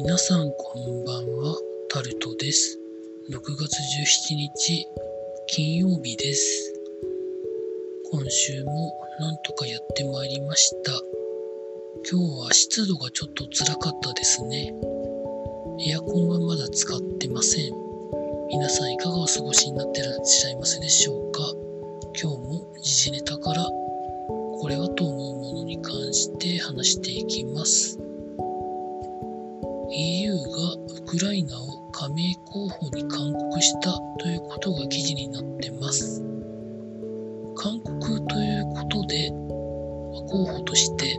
皆さんこんばんは、タルトです。6月17日、金曜日です。今週もなんとかやってまいりました。今日は湿度がちょっと辛かったですね。エアコンはまだ使ってません。皆さんいかがお過ごしになってらっしゃいますでしょうか今日も時事ネタからこれはと思うものに関して話していきます。EU がウクライナを加盟候補に勧告したということが記事になってます。勧告ということで、候補として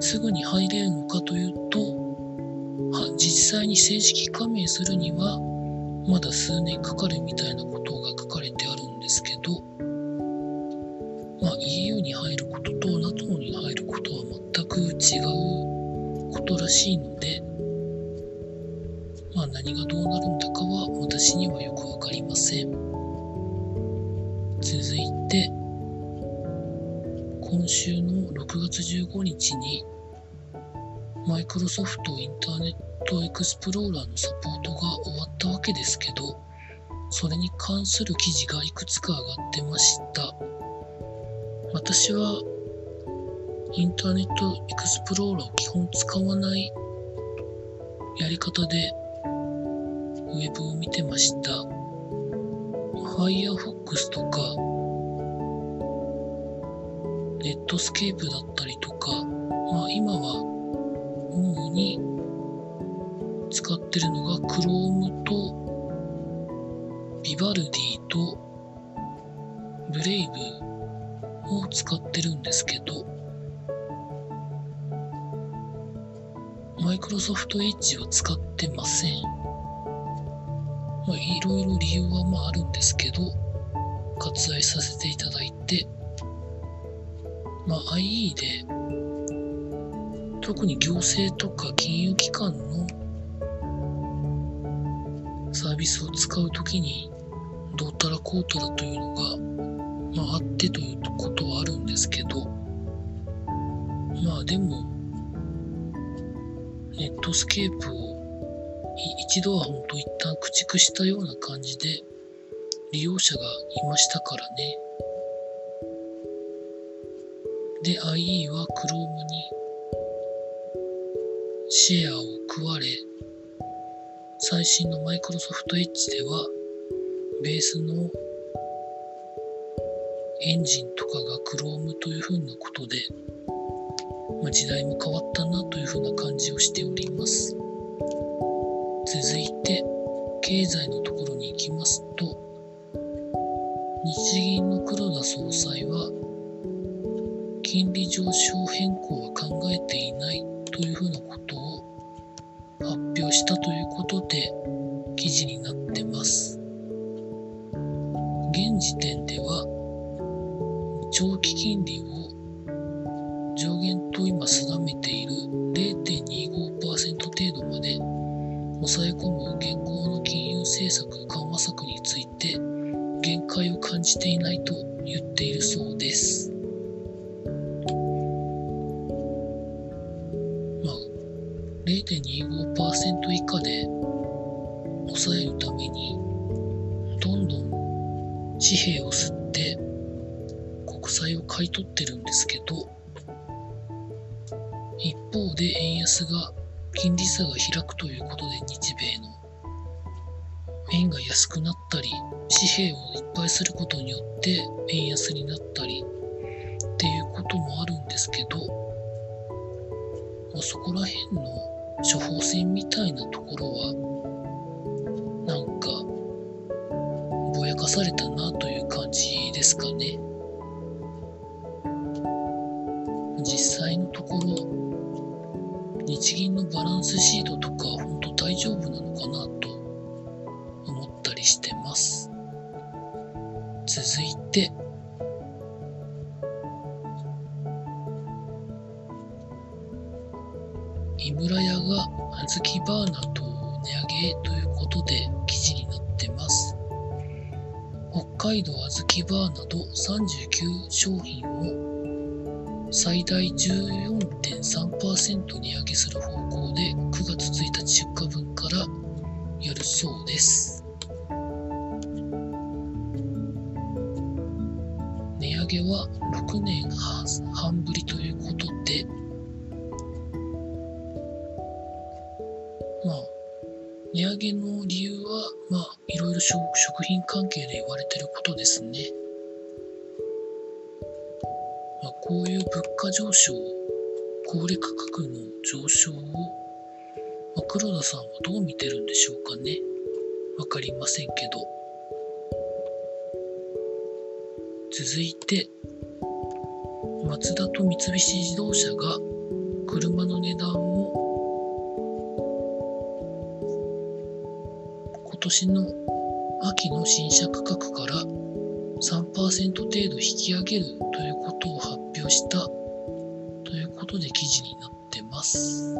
すぐに入れるのかというと、は実際に正式加盟するにはまだ数年かかるみたいなことが書かれてあるんですけど、まあ、EU に入ることと NATO に入ることは全く違うことらしいので、まあ、何がどうなるんだかは私にはよくわかりません。続いて、今週の6月15日に、マイクロソフトインターネットエクスプローラーのサポートが終わったわけですけど、それに関する記事がいくつか上がってました。私はインターネットエクスプローラーを基本使わないやり方でウェブを見てました。Firefox とか、ネットスケープだったりとか、まあ今は主に使ってるのが Chrome と Vivaldi と Brave を使ってるんですけど、マイクロソフトエッジは使ってません。まあ、いろいろ理由はまああるんですけど、割愛させていただいて、まあ、IE で、特に行政とか金融機関のサービスを使うときに、どうたらこうたらというのが、まあ、あってということはあるんですけど、まあでも、ネットスケープを一度は本当一旦駆逐したような感じで利用者がいましたからね。で、IE は Chrome にシェアを食われ、最新の Microsoft Edge ではベースのエンジンとかが Chrome というふうなことで、まあ、時代も変わったなというふうな感じをしております。続いて、経済のところに行きますと、日銀の黒田総裁は、金利上昇変更は考えていないというふうなことを発表したということで、記事になってます。現時点では、長期金利を上限と今定めている0.25%程度まで抑え込む現行の金融政策緩和策について限界を感じていないと言っているそうです。まあ、0.25%以下で抑えるためにどんどん紙幣を吸って国債を買い取ってるんですけど一方で円安が金利差が開くということで日米の円が安くなったり紙幣をいっぱいすることによって円安になったりっていうこともあるんですけど、まあ、そこら辺の処方箋みたいなところはなんかぼやかされたなという感じですかね。実際のところ日銀のバランスシートとか本当大丈夫なのかなと思ったりしてます。続いて、井村屋が小豆バーナと値上げということで記事になってます。北海道小豆バーなど39商品を最大14.3%値上げする方向で9月1日出荷分からやるそうです。値上げは6年半ぶりということで、まあ、値上げの理由は、まあ、いろいろ食品関係で言われてることですね。こういう物価上昇、小売価格の上昇を、ま、黒田さんはどう見てるんでしょうかね。わかりませんけど。続いて、マツダと三菱自動車が車の値段を今年の秋の新車価格から3%程度引き上げるということを発表したということで記事になってます。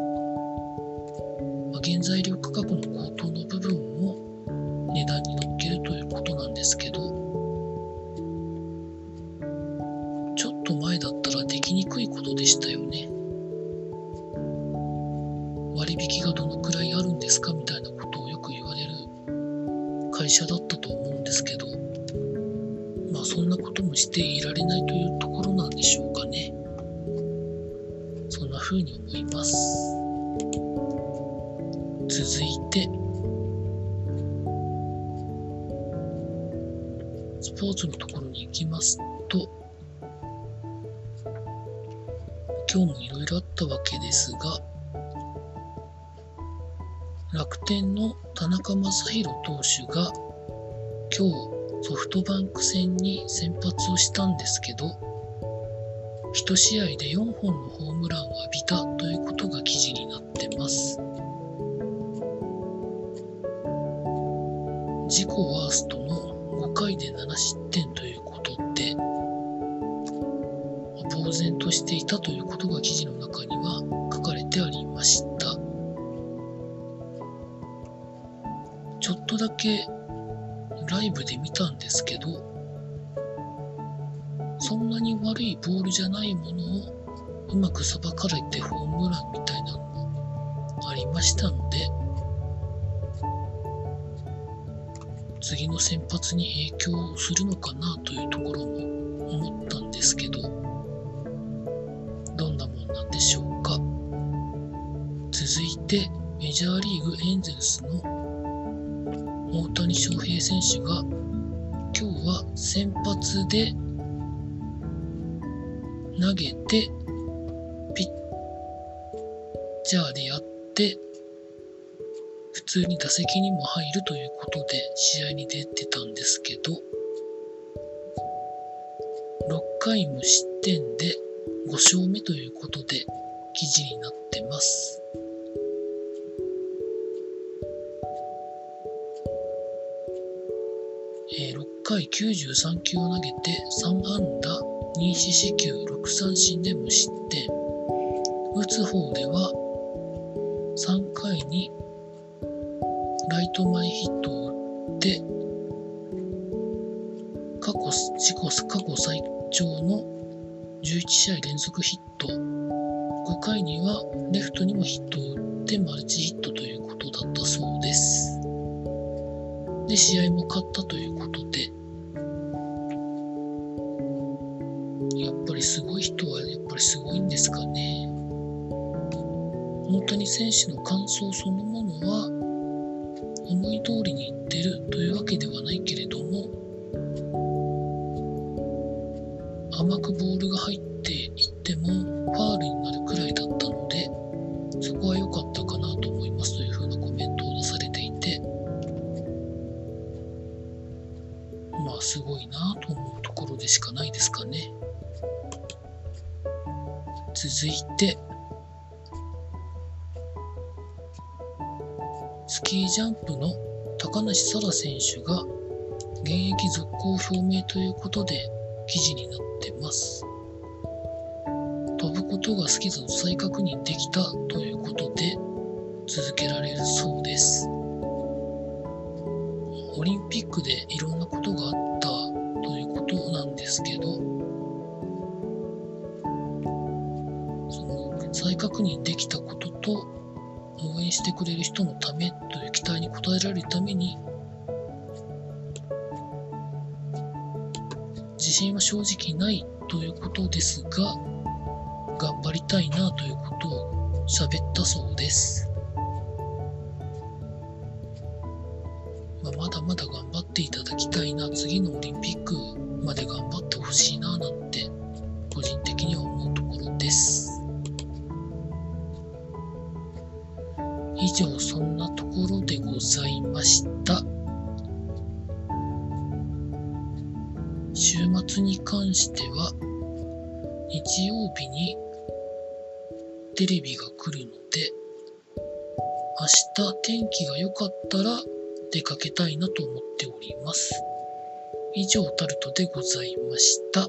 まあ、原材料価格の高騰の部分も値段に乗っけるということなんですけどちょっと前だったらできにくいことでしたよね。割引がどのくらいあるんですかみたいなことをよく言われる会社だったと思うんですけど、まあそんなこともしていられないと続いて、スポーツのところに行きますと、今日もいろいろあったわけですが、楽天の田中将大投手が今日ソフトバンク戦に先発をしたんですけど1試合で4本のホームランを浴びたということが記事になってます。自己ワーストの5回で7失点ということで呆然としていたということが記事の中には書かれてありました。ちょっとだけライブで見たんですけど、そんなに悪いボールじゃないものをうまくさばかれてホームランみたいなのもありましたので、次の先発に影響するのかなというところも思ったんですけど、どんなもんなんでしょうか。続いて、メジャーリーグエンゼルスの大谷翔平選手が今日は先発で投げてピッチャーでやって通に打席にも入るということで試合に出てたんですけど6回無失点で5勝目ということで記事になってます。6回93球を投げて3安打2四死球6三振で無失点打つ方ではライト前ヒットを打って過去自己過去最長の11試合連続ヒット。5回にはレフトにもヒットを打ってマルチヒットということだったそうです。で試合も勝ったということでやっぱりすごい人はやっぱりすごいんですかね。大谷選手の感想そのものは思い通りにいってるというわけではないけれども甘くボールが入っていってもファールになるくらいだったのでそこは良かったかなと思いますというふうなコメントを出されていてまあすごいなと思うところでしかないですかね。続いて、ジャンプの高梨沙羅選手が現役続行表明ということで記事になってます。飛ぶことが好きだと再確認できたということで続けられるそうです。オリンピックでいろんなことがあったということなんですけど、その再確認できたことと応援してくれる人のためという期待に応えられるために自信は正直ないということですが頑張りたいなということを喋ったそうです、まあ、まだまだ頑張っていただきたいな次のオリンピックまで頑張ってほしいななんて個人的には思うところです。以上そんなところでございました週末に関しては日曜日にテレビが来るので明日天気が良かったら出かけたいなと思っております以上タルトでございました。